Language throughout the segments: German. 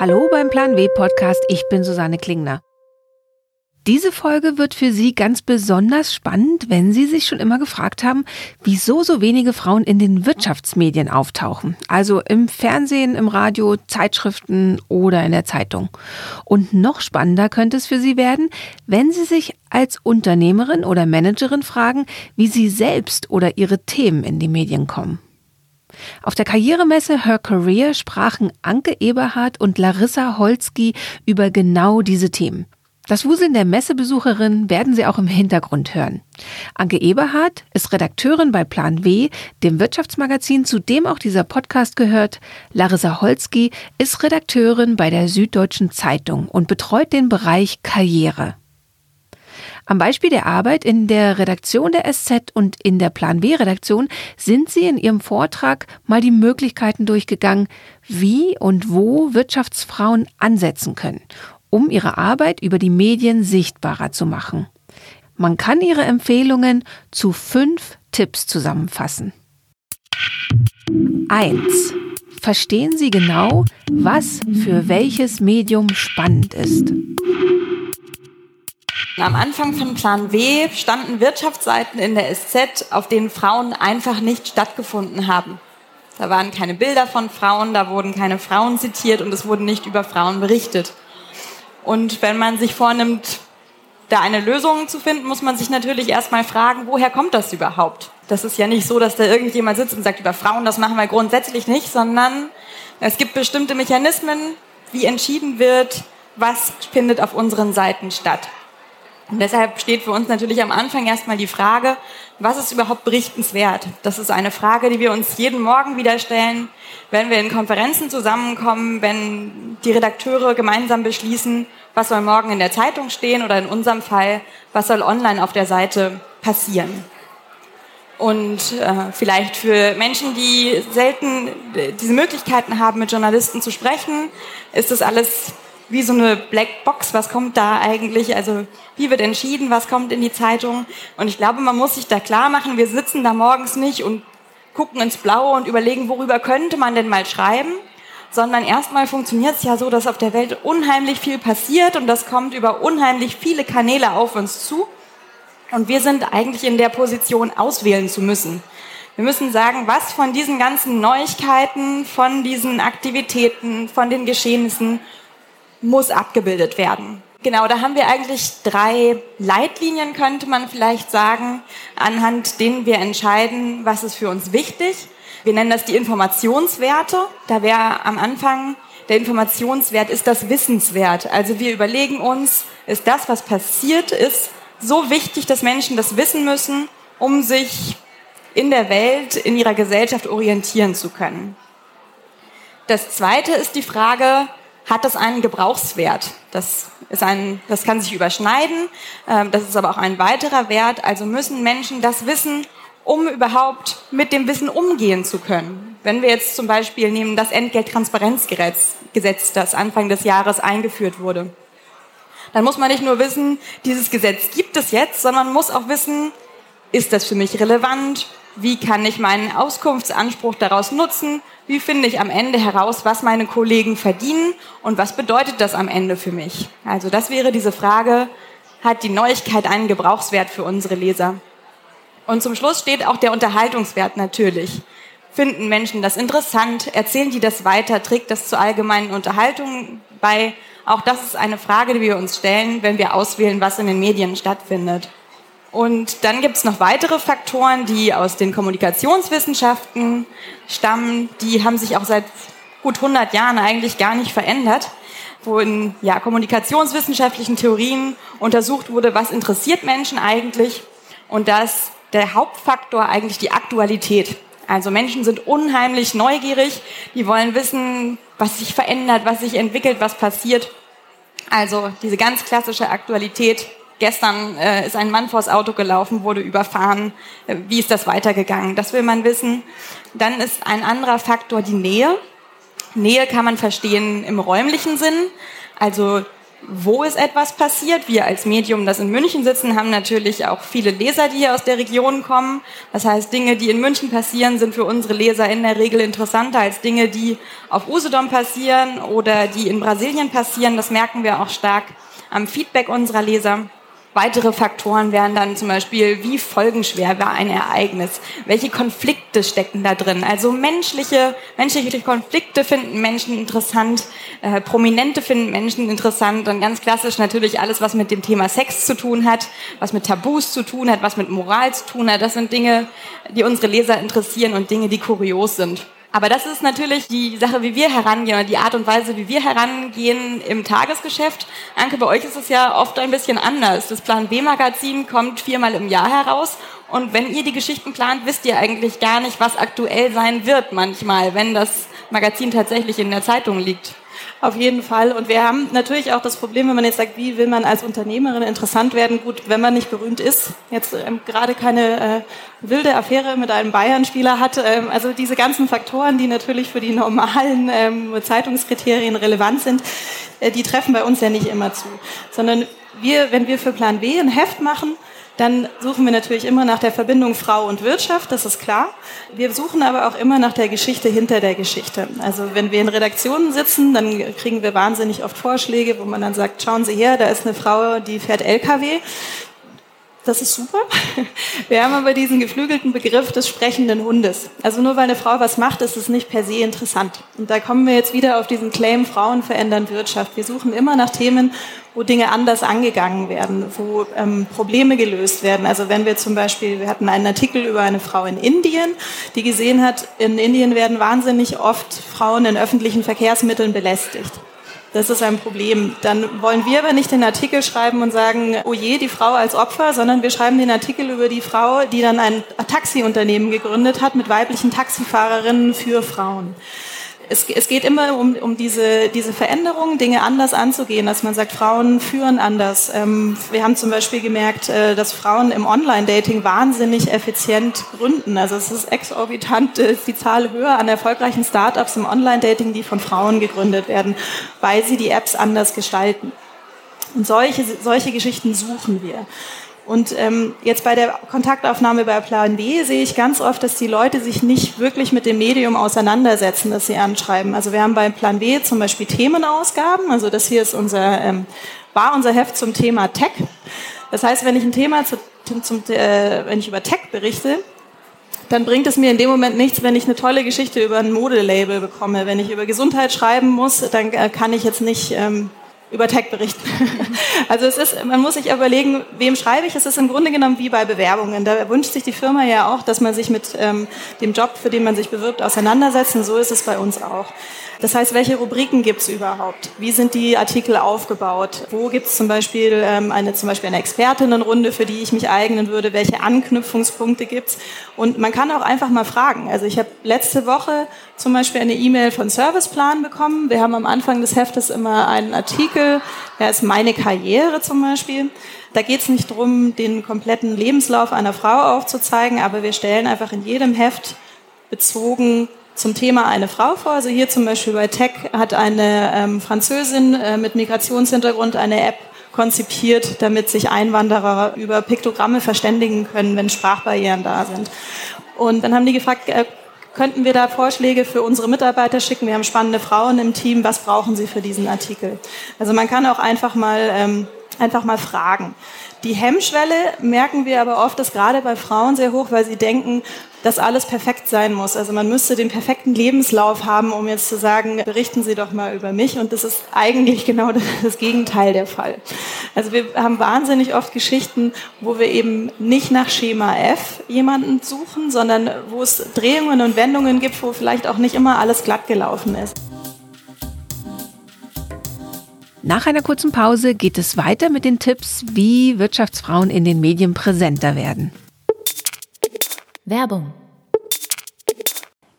Hallo beim Plan W Podcast, ich bin Susanne Klingner. Diese Folge wird für Sie ganz besonders spannend, wenn Sie sich schon immer gefragt haben, wieso so wenige Frauen in den Wirtschaftsmedien auftauchen. Also im Fernsehen, im Radio, Zeitschriften oder in der Zeitung. Und noch spannender könnte es für Sie werden, wenn Sie sich als Unternehmerin oder Managerin fragen, wie Sie selbst oder Ihre Themen in die Medien kommen. Auf der Karrieremesse Her Career sprachen Anke Eberhardt und Larissa Holzki über genau diese Themen. Das Wuseln der Messebesucherin werden Sie auch im Hintergrund hören. Anke Eberhardt ist Redakteurin bei Plan W, dem Wirtschaftsmagazin, zu dem auch dieser Podcast gehört. Larissa Holzki ist Redakteurin bei der Süddeutschen Zeitung und betreut den Bereich Karriere. Am Beispiel der Arbeit in der Redaktion der SZ und in der Plan W Redaktion sind Sie in Ihrem Vortrag mal die Möglichkeiten durchgegangen, wie und wo Wirtschaftsfrauen ansetzen können um ihre Arbeit über die Medien sichtbarer zu machen. Man kann ihre Empfehlungen zu fünf Tipps zusammenfassen. 1. Verstehen Sie genau, was für welches Medium spannend ist. Am Anfang von Plan W standen Wirtschaftsseiten in der SZ, auf denen Frauen einfach nicht stattgefunden haben. Da waren keine Bilder von Frauen, da wurden keine Frauen zitiert und es wurde nicht über Frauen berichtet. Und wenn man sich vornimmt, da eine Lösung zu finden, muss man sich natürlich erstmal fragen, woher kommt das überhaupt? Das ist ja nicht so, dass da irgendjemand sitzt und sagt, über Frauen, das machen wir grundsätzlich nicht, sondern es gibt bestimmte Mechanismen, wie entschieden wird, was findet auf unseren Seiten statt. Und deshalb steht für uns natürlich am Anfang erstmal die Frage, was ist überhaupt berichtenswert? Das ist eine Frage, die wir uns jeden Morgen wieder stellen, wenn wir in Konferenzen zusammenkommen, wenn die Redakteure gemeinsam beschließen, was soll morgen in der Zeitung stehen oder in unserem Fall, was soll online auf der Seite passieren. Und äh, vielleicht für Menschen, die selten diese Möglichkeiten haben, mit Journalisten zu sprechen, ist das alles wie so eine Blackbox, was kommt da eigentlich, also wie wird entschieden, was kommt in die Zeitung. Und ich glaube, man muss sich da klar machen, wir sitzen da morgens nicht und gucken ins Blaue und überlegen, worüber könnte man denn mal schreiben, sondern erstmal funktioniert es ja so, dass auf der Welt unheimlich viel passiert und das kommt über unheimlich viele Kanäle auf uns zu. Und wir sind eigentlich in der Position, auswählen zu müssen. Wir müssen sagen, was von diesen ganzen Neuigkeiten, von diesen Aktivitäten, von den Geschehnissen muss abgebildet werden. Genau, da haben wir eigentlich drei Leitlinien, könnte man vielleicht sagen, anhand denen wir entscheiden, was ist für uns wichtig. Wir nennen das die Informationswerte. Da wäre am Anfang der Informationswert ist das Wissenswert. Also wir überlegen uns, ist das, was passiert ist, so wichtig, dass Menschen das wissen müssen, um sich in der Welt, in ihrer Gesellschaft orientieren zu können. Das zweite ist die Frage, hat das einen Gebrauchswert. Das, ist ein, das kann sich überschneiden, ähm, das ist aber auch ein weiterer Wert. Also müssen Menschen das wissen, um überhaupt mit dem Wissen umgehen zu können. Wenn wir jetzt zum Beispiel nehmen das Entgelttransparenzgesetz, das Anfang des Jahres eingeführt wurde, dann muss man nicht nur wissen, dieses Gesetz gibt es jetzt, sondern muss auch wissen, ist das für mich relevant? Wie kann ich meinen Auskunftsanspruch daraus nutzen? Wie finde ich am Ende heraus, was meine Kollegen verdienen und was bedeutet das am Ende für mich? Also das wäre diese Frage, hat die Neuigkeit einen Gebrauchswert für unsere Leser? Und zum Schluss steht auch der Unterhaltungswert natürlich. Finden Menschen das interessant? Erzählen die das weiter? Trägt das zur allgemeinen Unterhaltung bei? Auch das ist eine Frage, die wir uns stellen, wenn wir auswählen, was in den Medien stattfindet. Und dann gibt es noch weitere Faktoren, die aus den Kommunikationswissenschaften stammen. Die haben sich auch seit gut 100 Jahren eigentlich gar nicht verändert, wo in ja, kommunikationswissenschaftlichen Theorien untersucht wurde, was interessiert Menschen eigentlich. Und da ist der Hauptfaktor eigentlich die Aktualität. Also Menschen sind unheimlich neugierig, die wollen wissen, was sich verändert, was sich entwickelt, was passiert. Also diese ganz klassische Aktualität Gestern äh, ist ein Mann vors Auto gelaufen, wurde überfahren. Äh, wie ist das weitergegangen? Das will man wissen. Dann ist ein anderer Faktor die Nähe. Nähe kann man verstehen im räumlichen Sinn. Also wo ist etwas passiert. Wir als Medium, das in München sitzen, haben natürlich auch viele Leser, die hier aus der Region kommen. Das heißt, Dinge, die in München passieren, sind für unsere Leser in der Regel interessanter als Dinge, die auf Usedom passieren oder die in Brasilien passieren. Das merken wir auch stark am Feedback unserer Leser. Weitere Faktoren wären dann zum Beispiel, wie folgenschwer war ein Ereignis? Welche Konflikte stecken da drin? Also menschliche, menschliche Konflikte finden Menschen interessant, äh, Prominente finden Menschen interessant und ganz klassisch natürlich alles, was mit dem Thema Sex zu tun hat, was mit Tabus zu tun hat, was mit Moral zu tun hat. Das sind Dinge, die unsere Leser interessieren und Dinge, die kurios sind. Aber das ist natürlich die Sache, wie wir herangehen oder die Art und Weise, wie wir herangehen im Tagesgeschäft. Anke, bei euch ist es ja oft ein bisschen anders. Das Plan B-Magazin kommt viermal im Jahr heraus und wenn ihr die Geschichten plant, wisst ihr eigentlich gar nicht, was aktuell sein wird manchmal, wenn das Magazin tatsächlich in der Zeitung liegt. Auf jeden Fall. Und wir haben natürlich auch das Problem, wenn man jetzt sagt, wie will man als Unternehmerin interessant werden? Gut, wenn man nicht berühmt ist, jetzt ähm, gerade keine äh, wilde Affäre mit einem Bayern-Spieler hat, ähm, also diese ganzen Faktoren, die natürlich für die normalen ähm, Zeitungskriterien relevant sind, äh, die treffen bei uns ja nicht immer zu. Sondern wir, wenn wir für Plan B ein Heft machen, dann suchen wir natürlich immer nach der Verbindung Frau und Wirtschaft, das ist klar. Wir suchen aber auch immer nach der Geschichte hinter der Geschichte. Also wenn wir in Redaktionen sitzen, dann kriegen wir wahnsinnig oft Vorschläge, wo man dann sagt, schauen Sie her, da ist eine Frau, die fährt LKW. Das ist super. Wir haben aber diesen geflügelten Begriff des sprechenden Hundes. Also nur weil eine Frau was macht, ist es nicht per se interessant. Und da kommen wir jetzt wieder auf diesen Claim, Frauen verändern Wirtschaft. Wir suchen immer nach Themen, wo Dinge anders angegangen werden, wo ähm, Probleme gelöst werden. Also wenn wir zum Beispiel, wir hatten einen Artikel über eine Frau in Indien, die gesehen hat, in Indien werden wahnsinnig oft Frauen in öffentlichen Verkehrsmitteln belästigt. Das ist ein Problem. Dann wollen wir aber nicht den Artikel schreiben und sagen, oh je, die Frau als Opfer, sondern wir schreiben den Artikel über die Frau, die dann ein Taxiunternehmen gegründet hat mit weiblichen Taxifahrerinnen für Frauen es, es geht immer um, um diese, diese Veränderung, Dinge anders anzugehen, dass man sagt, Frauen führen anders. Ähm, wir haben zum Beispiel gemerkt, äh, dass Frauen im Online-Dating wahnsinnig effizient gründen. Also es ist exorbitant, ist die Zahl höher an erfolgreichen Startups im Online-Dating, die von Frauen gegründet werden, weil sie die Apps anders gestalten. Und solche, solche Geschichten suchen wir. Und ähm, jetzt bei der Kontaktaufnahme bei Plan B sehe ich ganz oft, dass die Leute sich nicht wirklich mit dem Medium auseinandersetzen, das sie anschreiben. Also wir haben bei Plan B zum Beispiel Themenausgaben. Also das hier ist unser, ähm, war unser Heft zum Thema Tech. Das heißt, wenn ich ein Thema zu, zum, äh, wenn ich über Tech berichte, dann bringt es mir in dem Moment nichts, wenn ich eine tolle Geschichte über ein Modelabel bekomme. Wenn ich über Gesundheit schreiben muss, dann äh, kann ich jetzt nicht ähm, über Tech berichten. Also es ist, man muss sich überlegen, wem schreibe ich. Es ist im Grunde genommen wie bei Bewerbungen. Da wünscht sich die Firma ja auch, dass man sich mit ähm, dem Job, für den man sich bewirbt, auseinandersetzt. Und so ist es bei uns auch. Das heißt, welche Rubriken gibt es überhaupt? Wie sind die Artikel aufgebaut? Wo gibt es zum Beispiel ähm, eine zum Beispiel eine Expertinnenrunde, für die ich mich eignen würde? Welche Anknüpfungspunkte gibt es? Und man kann auch einfach mal fragen. Also ich habe letzte Woche zum Beispiel eine E-Mail von Serviceplan bekommen. Wir haben am Anfang des Heftes immer einen Artikel, der ist meine Karriere zum Beispiel. Da geht es nicht darum, den kompletten Lebenslauf einer Frau aufzuzeigen, aber wir stellen einfach in jedem Heft bezogen zum Thema eine Frau vor. Also hier zum Beispiel bei Tech hat eine ähm, Französin äh, mit Migrationshintergrund eine App konzipiert, damit sich Einwanderer über Piktogramme verständigen können, wenn Sprachbarrieren da sind. Und dann haben die gefragt, äh, könnten wir da Vorschläge für unsere Mitarbeiter schicken? Wir haben spannende Frauen im Team. Was brauchen sie für diesen Artikel? Also man kann auch einfach mal, ähm, einfach mal fragen. Die Hemmschwelle merken wir aber oft, ist gerade bei Frauen sehr hoch, weil sie denken, dass alles perfekt sein muss. Also man müsste den perfekten Lebenslauf haben, um jetzt zu sagen, berichten Sie doch mal über mich. Und das ist eigentlich genau das Gegenteil der Fall. Also wir haben wahnsinnig oft Geschichten, wo wir eben nicht nach Schema F jemanden suchen, sondern wo es Drehungen und Wendungen gibt, wo vielleicht auch nicht immer alles glatt gelaufen ist. Nach einer kurzen Pause geht es weiter mit den Tipps, wie Wirtschaftsfrauen in den Medien präsenter werden. Werbung.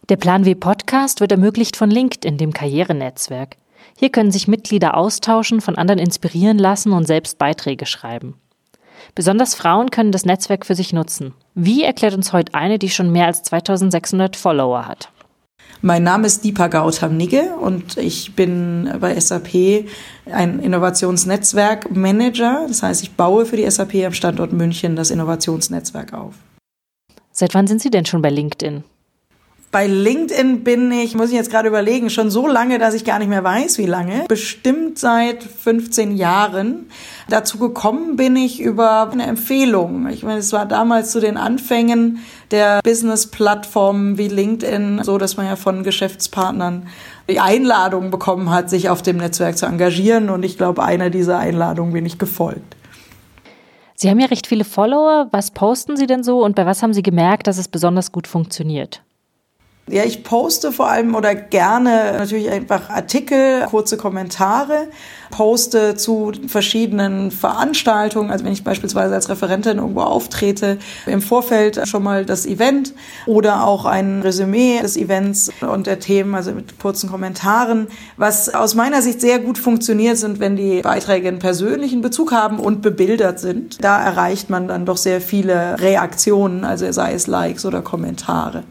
Der Plan W Podcast wird ermöglicht von LinkedIn, dem Karrierenetzwerk. Hier können sich Mitglieder austauschen, von anderen inspirieren lassen und selbst Beiträge schreiben. Besonders Frauen können das Netzwerk für sich nutzen. Wie erklärt uns heute eine, die schon mehr als 2600 Follower hat? Mein Name ist Deepa Gautam Nigge und ich bin bei SAP ein Innovationsnetzwerkmanager. Das heißt, ich baue für die SAP am Standort München das Innovationsnetzwerk auf. Seit wann sind Sie denn schon bei LinkedIn? Bei LinkedIn bin ich, muss ich jetzt gerade überlegen, schon so lange, dass ich gar nicht mehr weiß, wie lange. Bestimmt seit 15 Jahren. Dazu gekommen bin ich über eine Empfehlung. Ich meine, es war damals zu den Anfängen der Business-Plattformen wie LinkedIn, so dass man ja von Geschäftspartnern die Einladung bekommen hat, sich auf dem Netzwerk zu engagieren. Und ich glaube, einer dieser Einladungen bin ich gefolgt. Sie haben ja recht viele Follower. Was posten Sie denn so und bei was haben Sie gemerkt, dass es besonders gut funktioniert? Ja, ich poste vor allem oder gerne natürlich einfach Artikel, kurze Kommentare, poste zu verschiedenen Veranstaltungen. Also wenn ich beispielsweise als Referentin irgendwo auftrete, im Vorfeld schon mal das Event oder auch ein Resümee des Events und der Themen, also mit kurzen Kommentaren. Was aus meiner Sicht sehr gut funktioniert, sind, wenn die Beiträge einen persönlichen Bezug haben und bebildert sind. Da erreicht man dann doch sehr viele Reaktionen, also sei es Likes oder Kommentare.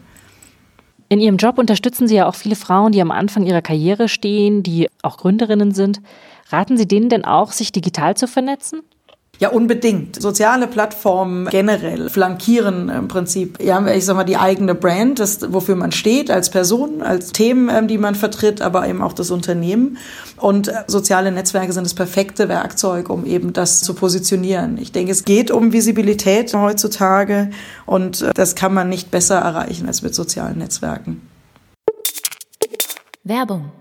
In Ihrem Job unterstützen Sie ja auch viele Frauen, die am Anfang ihrer Karriere stehen, die auch Gründerinnen sind. Raten Sie denen denn auch, sich digital zu vernetzen? Ja, unbedingt. Soziale Plattformen generell flankieren im Prinzip, ja, ich sag mal, die eigene Brand, das, wofür man steht als Person, als Themen, ähm, die man vertritt, aber eben auch das Unternehmen. Und äh, soziale Netzwerke sind das perfekte Werkzeug, um eben das zu positionieren. Ich denke, es geht um Visibilität heutzutage und äh, das kann man nicht besser erreichen als mit sozialen Netzwerken. Werbung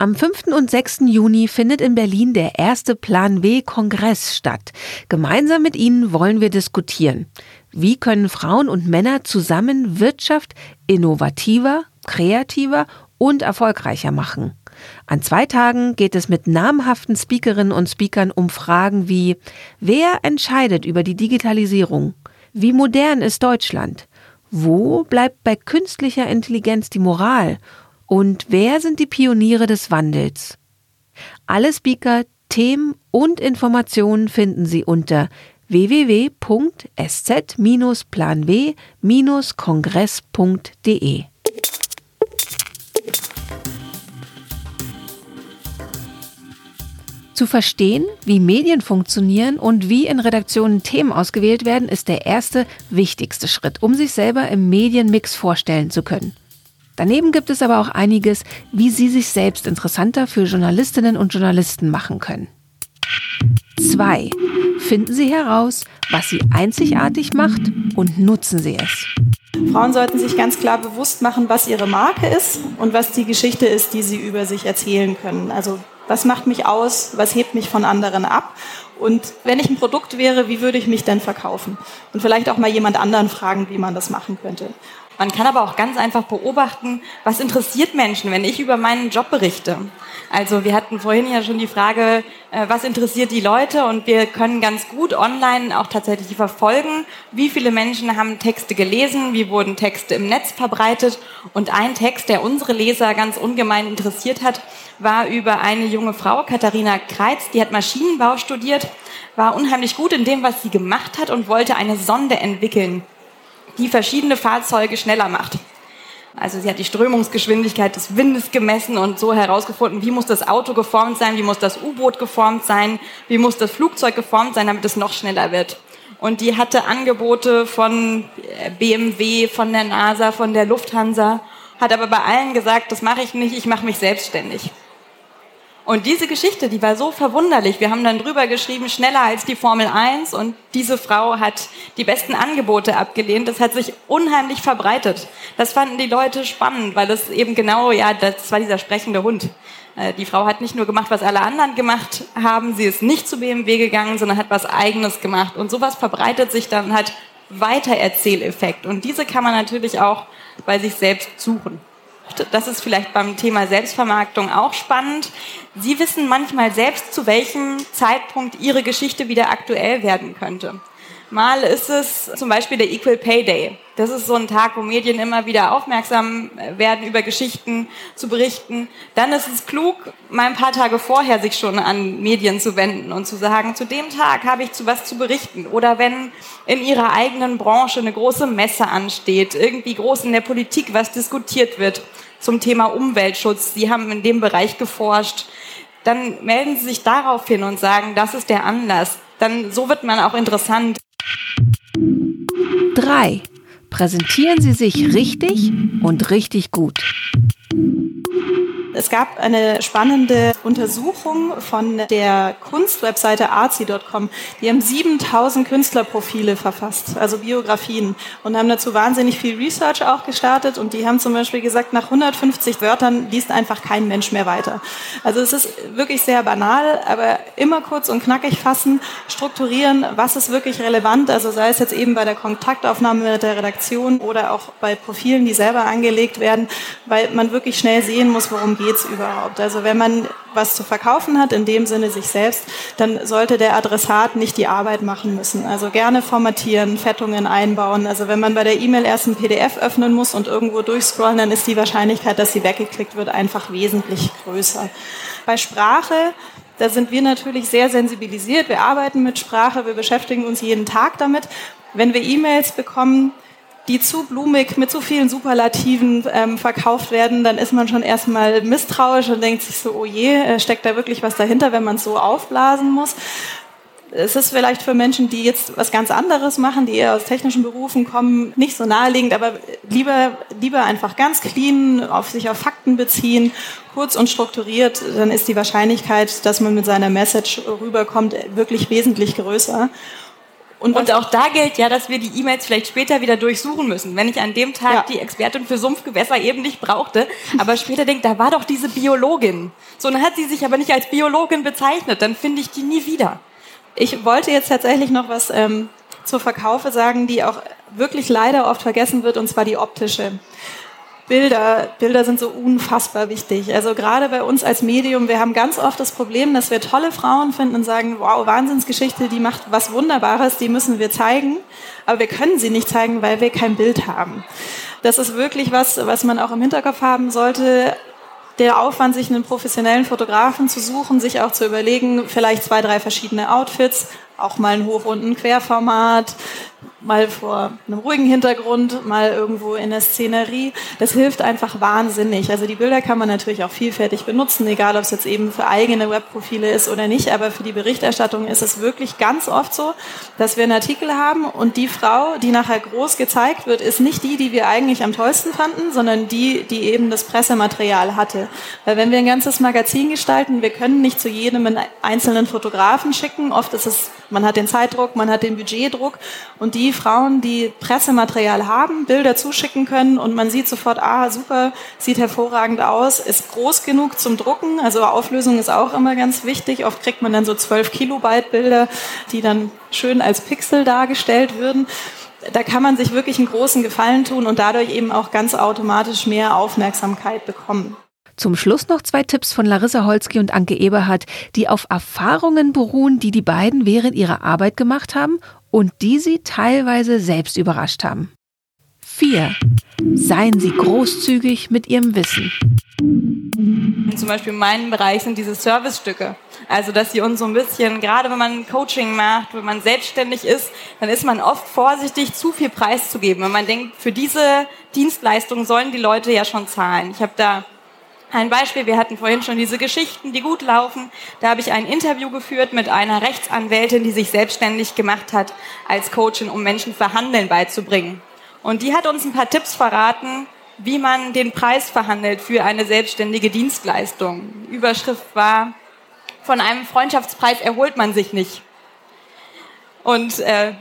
am 5. und 6. Juni findet in Berlin der erste Plan W Kongress statt. Gemeinsam mit Ihnen wollen wir diskutieren. Wie können Frauen und Männer zusammen Wirtschaft innovativer, kreativer und erfolgreicher machen? An zwei Tagen geht es mit namhaften Speakerinnen und Speakern um Fragen wie Wer entscheidet über die Digitalisierung? Wie modern ist Deutschland? Wo bleibt bei künstlicher Intelligenz die Moral? Und wer sind die Pioniere des Wandels? Alle Speaker, Themen und Informationen finden Sie unter www.sz-planw-kongress.de. Zu verstehen, wie Medien funktionieren und wie in Redaktionen Themen ausgewählt werden, ist der erste wichtigste Schritt, um sich selber im Medienmix vorstellen zu können. Daneben gibt es aber auch einiges, wie Sie sich selbst interessanter für Journalistinnen und Journalisten machen können. 2. Finden Sie heraus, was Sie einzigartig macht und nutzen Sie es. Frauen sollten sich ganz klar bewusst machen, was ihre Marke ist und was die Geschichte ist, die sie über sich erzählen können. Also was macht mich aus, was hebt mich von anderen ab und wenn ich ein Produkt wäre, wie würde ich mich denn verkaufen? Und vielleicht auch mal jemand anderen fragen, wie man das machen könnte. Man kann aber auch ganz einfach beobachten, was interessiert Menschen, wenn ich über meinen Job berichte. Also wir hatten vorhin ja schon die Frage, äh, was interessiert die Leute? Und wir können ganz gut online auch tatsächlich verfolgen, wie viele Menschen haben Texte gelesen, wie wurden Texte im Netz verbreitet. Und ein Text, der unsere Leser ganz ungemein interessiert hat, war über eine junge Frau, Katharina Kreitz, die hat Maschinenbau studiert, war unheimlich gut in dem, was sie gemacht hat und wollte eine Sonde entwickeln, die verschiedene Fahrzeuge schneller macht. Also sie hat die Strömungsgeschwindigkeit des Windes gemessen und so herausgefunden, wie muss das Auto geformt sein, wie muss das U-Boot geformt sein, wie muss das Flugzeug geformt sein, damit es noch schneller wird. Und die hatte Angebote von äh, BMW, von der NASA, von der Lufthansa, hat aber bei allen gesagt, das mache ich nicht, ich mache mich selbstständig. Und diese Geschichte, die war so verwunderlich. Wir haben dann drüber geschrieben, schneller als die Formel 1 und diese Frau hat die besten Angebote abgelehnt. Das hat sich unheimlich verbreitet. Das fanden die Leute spannend, weil es eben genau, ja, das war dieser sprechende Hund. Äh, die Frau hat nicht nur gemacht, was alle anderen gemacht haben, sie ist nicht zu BMW gegangen, sondern hat was Eigenes gemacht. Und sowas verbreitet sich dann halt Weitererzähleffekt. Und diese kann man natürlich auch bei sich selbst suchen das ist vielleicht beim Thema Selbstvermarktung auch spannend. Sie wissen manchmal selbst, zu welchem Zeitpunkt Ihre Geschichte wieder aktuell werden könnte. Mal ist es zum Beispiel der Equal Pay Day. Das ist so ein Tag, wo Medien immer wieder aufmerksam werden, über Geschichten zu berichten. Dann ist es klug, mal ein paar Tage vorher sich schon an Medien zu wenden und zu sagen, zu dem Tag habe ich zu was zu berichten. Oder wenn in ihrer eigenen Branche eine große Messe ansteht, irgendwie groß in der Politik was diskutiert wird zum Thema Umweltschutz. Sie haben in dem Bereich geforscht. Dann melden Sie sich darauf hin und sagen, das ist der Anlass. Dann so wird man auch interessant. 3. Präsentieren Sie sich richtig und richtig gut. Es gab eine spannende Untersuchung von der Kunstwebseite artsy.com. Die haben 7000 Künstlerprofile verfasst, also Biografien, und haben dazu wahnsinnig viel Research auch gestartet. Und die haben zum Beispiel gesagt, nach 150 Wörtern liest einfach kein Mensch mehr weiter. Also es ist wirklich sehr banal, aber immer kurz und knackig fassen, strukturieren, was ist wirklich relevant, also sei es jetzt eben bei der Kontaktaufnahme mit der Redaktion oder auch bei Profilen, die selber angelegt werden, weil man wirklich schnell sehen muss, worum geht's überhaupt? Also wenn man was zu verkaufen hat, in dem Sinne sich selbst, dann sollte der Adressat nicht die Arbeit machen müssen. Also gerne formatieren, Fettungen einbauen. Also wenn man bei der E-Mail erst ein PDF öffnen muss und irgendwo durchscrollen, dann ist die Wahrscheinlichkeit, dass sie weggeklickt wird, einfach wesentlich größer. Bei Sprache da sind wir natürlich sehr sensibilisiert. Wir arbeiten mit Sprache, wir beschäftigen uns jeden Tag damit. Wenn wir E-Mails bekommen, die zu blumig mit zu vielen Superlativen ähm, verkauft werden, dann ist man schon erstmal misstrauisch und denkt sich so, oh je, äh, steckt da wirklich was dahinter, wenn man es so aufblasen muss. Es ist vielleicht für Menschen, die jetzt was ganz anderes machen, die eher aus technischen Berufen kommen, nicht so naheliegend, aber lieber, lieber einfach ganz clean, auf sich auf Fakten beziehen, kurz und strukturiert, dann ist die Wahrscheinlichkeit, dass man mit seiner Message rüberkommt, wirklich wesentlich größer. Und, und auch da gilt ja, dass wir die E-Mails vielleicht später wieder durchsuchen müssen. Wenn ich an dem Tag ja. die Expertin für Sumpfgewässer eben nicht brauchte, aber später denke, da war doch diese Biologin. So, dann hat sie sich aber nicht als Biologin bezeichnet, dann finde ich die nie wieder. Ich wollte jetzt tatsächlich noch was ähm, zur Verkaufe sagen, die auch wirklich leider oft vergessen wird, und zwar die optische. Bilder, Bilder sind so unfassbar wichtig. Also gerade bei uns als Medium, wir haben ganz oft das Problem, dass wir tolle Frauen finden und sagen, wow, Wahnsinnsgeschichte, die macht was Wunderbares, die müssen wir zeigen. Aber wir können sie nicht zeigen, weil wir kein Bild haben. Das ist wirklich was, was man auch im Hinterkopf haben sollte. Der Aufwand, sich einen professionellen Fotografen zu suchen, sich auch zu überlegen, vielleicht zwei, drei verschiedene Outfits, auch mal ein Hoch- und ein Querformat, mal vor einem ruhigen Hintergrund, mal irgendwo in der Szenerie. Das hilft einfach wahnsinnig. Also die Bilder kann man natürlich auch vielfältig benutzen, egal ob es jetzt eben für eigene Webprofile ist oder nicht, aber für die Berichterstattung ist es wirklich ganz oft so, dass wir einen Artikel haben und die Frau, die nachher groß gezeigt wird, ist nicht die, die wir eigentlich am tollsten fanden, sondern die, die eben das Pressematerial hatte. Weil wenn wir ein ganzes Magazin gestalten, wir können nicht zu jedem einen einzelnen Fotografen schicken. Oft ist es, man hat den Zeitdruck, man hat den Budgetdruck und die Frauen, die Pressematerial haben, Bilder zuschicken können und man sieht sofort, ah, super, sieht hervorragend aus, ist groß genug zum Drucken. Also Auflösung ist auch immer ganz wichtig. Oft kriegt man dann so 12 Kilobyte Bilder, die dann schön als Pixel dargestellt würden. Da kann man sich wirklich einen großen Gefallen tun und dadurch eben auch ganz automatisch mehr Aufmerksamkeit bekommen. Zum Schluss noch zwei Tipps von Larissa Holzki und Anke Eberhardt, die auf Erfahrungen beruhen, die die beiden während ihrer Arbeit gemacht haben und die sie teilweise selbst überrascht haben. 4. Seien Sie großzügig mit Ihrem Wissen. Zum Beispiel in meinem Bereich sind diese Servicestücke. Also, dass sie uns so ein bisschen, gerade wenn man Coaching macht, wenn man selbstständig ist, dann ist man oft vorsichtig, zu viel preiszugeben. Wenn man denkt, für diese Dienstleistung sollen die Leute ja schon zahlen. Ich habe da ein Beispiel, wir hatten vorhin schon diese Geschichten, die gut laufen. Da habe ich ein Interview geführt mit einer Rechtsanwältin, die sich selbstständig gemacht hat als Coachin, um Menschen Verhandeln beizubringen. Und die hat uns ein paar Tipps verraten, wie man den Preis verhandelt für eine selbstständige Dienstleistung. Überschrift war, von einem Freundschaftspreis erholt man sich nicht. Und äh,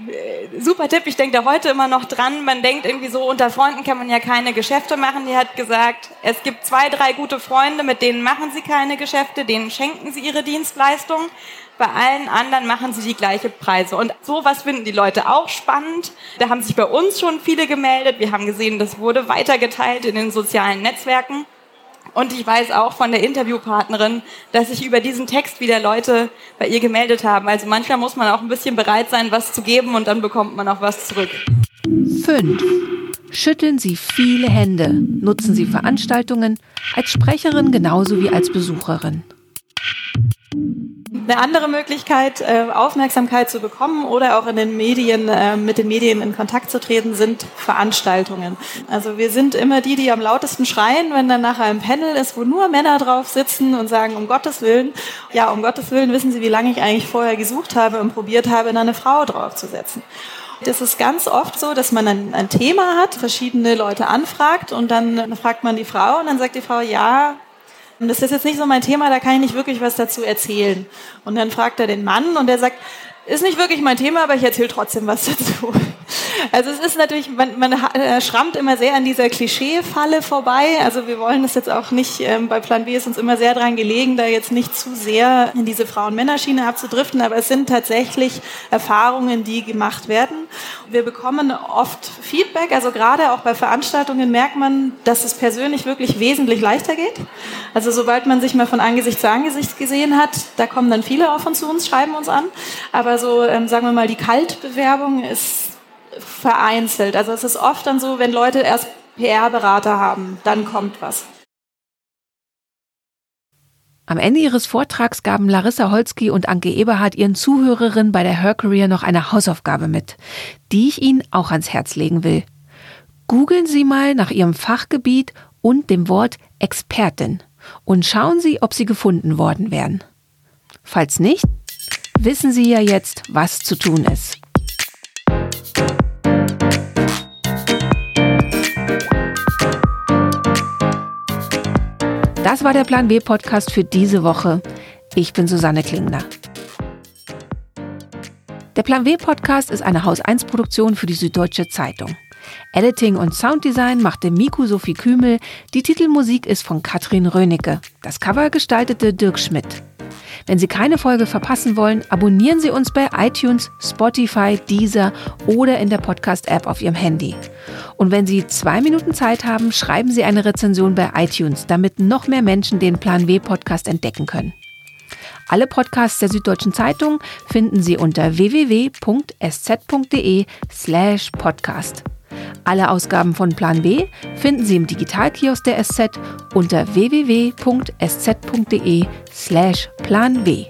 super Tipp, ich denke da heute immer noch dran. Man denkt irgendwie so, unter Freunden kann man ja keine Geschäfte machen. Die hat gesagt, es gibt zwei, drei gute Freunde, mit denen machen sie keine Geschäfte, denen schenken sie ihre Dienstleistung. Bei allen anderen machen sie die gleiche Preise. Und sowas finden die Leute auch spannend. Da haben sich bei uns schon viele gemeldet. Wir haben gesehen, das wurde weitergeteilt in den sozialen Netzwerken. Und ich weiß auch von der Interviewpartnerin, dass sich über diesen Text wieder Leute bei ihr gemeldet haben. Also manchmal muss man auch ein bisschen bereit sein, was zu geben und dann bekommt man auch was zurück. 5. Schütteln Sie viele Hände. Nutzen Sie Veranstaltungen als Sprecherin genauso wie als Besucherin. Eine andere Möglichkeit, äh, Aufmerksamkeit zu bekommen oder auch in den Medien, äh, mit den Medien in Kontakt zu treten, sind Veranstaltungen. Also wir sind immer die, die am lautesten schreien, wenn dann nachher ein Panel ist, wo nur Männer drauf sitzen und sagen, um Gottes Willen, ja, um Gottes Willen wissen Sie, wie lange ich eigentlich vorher gesucht habe und probiert habe, da eine Frau draufzusetzen. Das ist ganz oft so, dass man ein, ein Thema hat, verschiedene Leute anfragt und dann fragt man die Frau und dann sagt die Frau, ja, das ist jetzt nicht so mein Thema, da kann ich nicht wirklich was dazu erzählen. Und dann fragt er den Mann und der sagt, ist nicht wirklich mein Thema, aber ich erzähle trotzdem was dazu. Also es ist natürlich, man, man äh, schrammt immer sehr an dieser Klischee-Falle vorbei. Also wir wollen das jetzt auch nicht, ähm, bei Plan B ist uns immer sehr dran gelegen, da jetzt nicht zu sehr in diese Frauen-Männer-Schiene abzudriften, aber es sind tatsächlich Erfahrungen, die gemacht werden. Wir bekommen oft Feedback, also gerade auch bei Veranstaltungen merkt man, dass es persönlich wirklich wesentlich leichter geht. Also sobald man sich mal von Angesicht zu Angesicht gesehen hat, da kommen dann viele auch von zu uns, schreiben uns an. Aber so, ähm, sagen wir mal, die Kaltbewerbung ist vereinzelt. Also es ist oft dann so, wenn Leute erst PR-Berater haben, dann kommt was. Am Ende ihres Vortrags gaben Larissa Holzki und Anke Eberhardt ihren Zuhörerinnen bei der Her Career noch eine Hausaufgabe mit, die ich Ihnen auch ans Herz legen will. Googeln Sie mal nach Ihrem Fachgebiet und dem Wort Expertin und schauen Sie, ob Sie gefunden worden wären. Falls nicht, wissen Sie ja jetzt, was zu tun ist. Das war der Plan B Podcast für diese Woche. Ich bin Susanne Klingner. Der Plan W Podcast ist eine Haus 1 Produktion für die Süddeutsche Zeitung. Editing und Sounddesign machte Miku Sophie Kümel, die Titelmusik ist von Katrin Rönecke, das Cover gestaltete Dirk Schmidt. Wenn Sie keine Folge verpassen wollen, abonnieren Sie uns bei iTunes, Spotify, Deezer oder in der Podcast-App auf Ihrem Handy. Und wenn Sie zwei Minuten Zeit haben, schreiben Sie eine Rezension bei iTunes, damit noch mehr Menschen den Plan W Podcast entdecken können. Alle Podcasts der Süddeutschen Zeitung finden Sie unter www.sz.de slash podcast. Alle Ausgaben von Plan B finden Sie im Digitalkiosk der SZ unter www.sz.de/slash Plan W.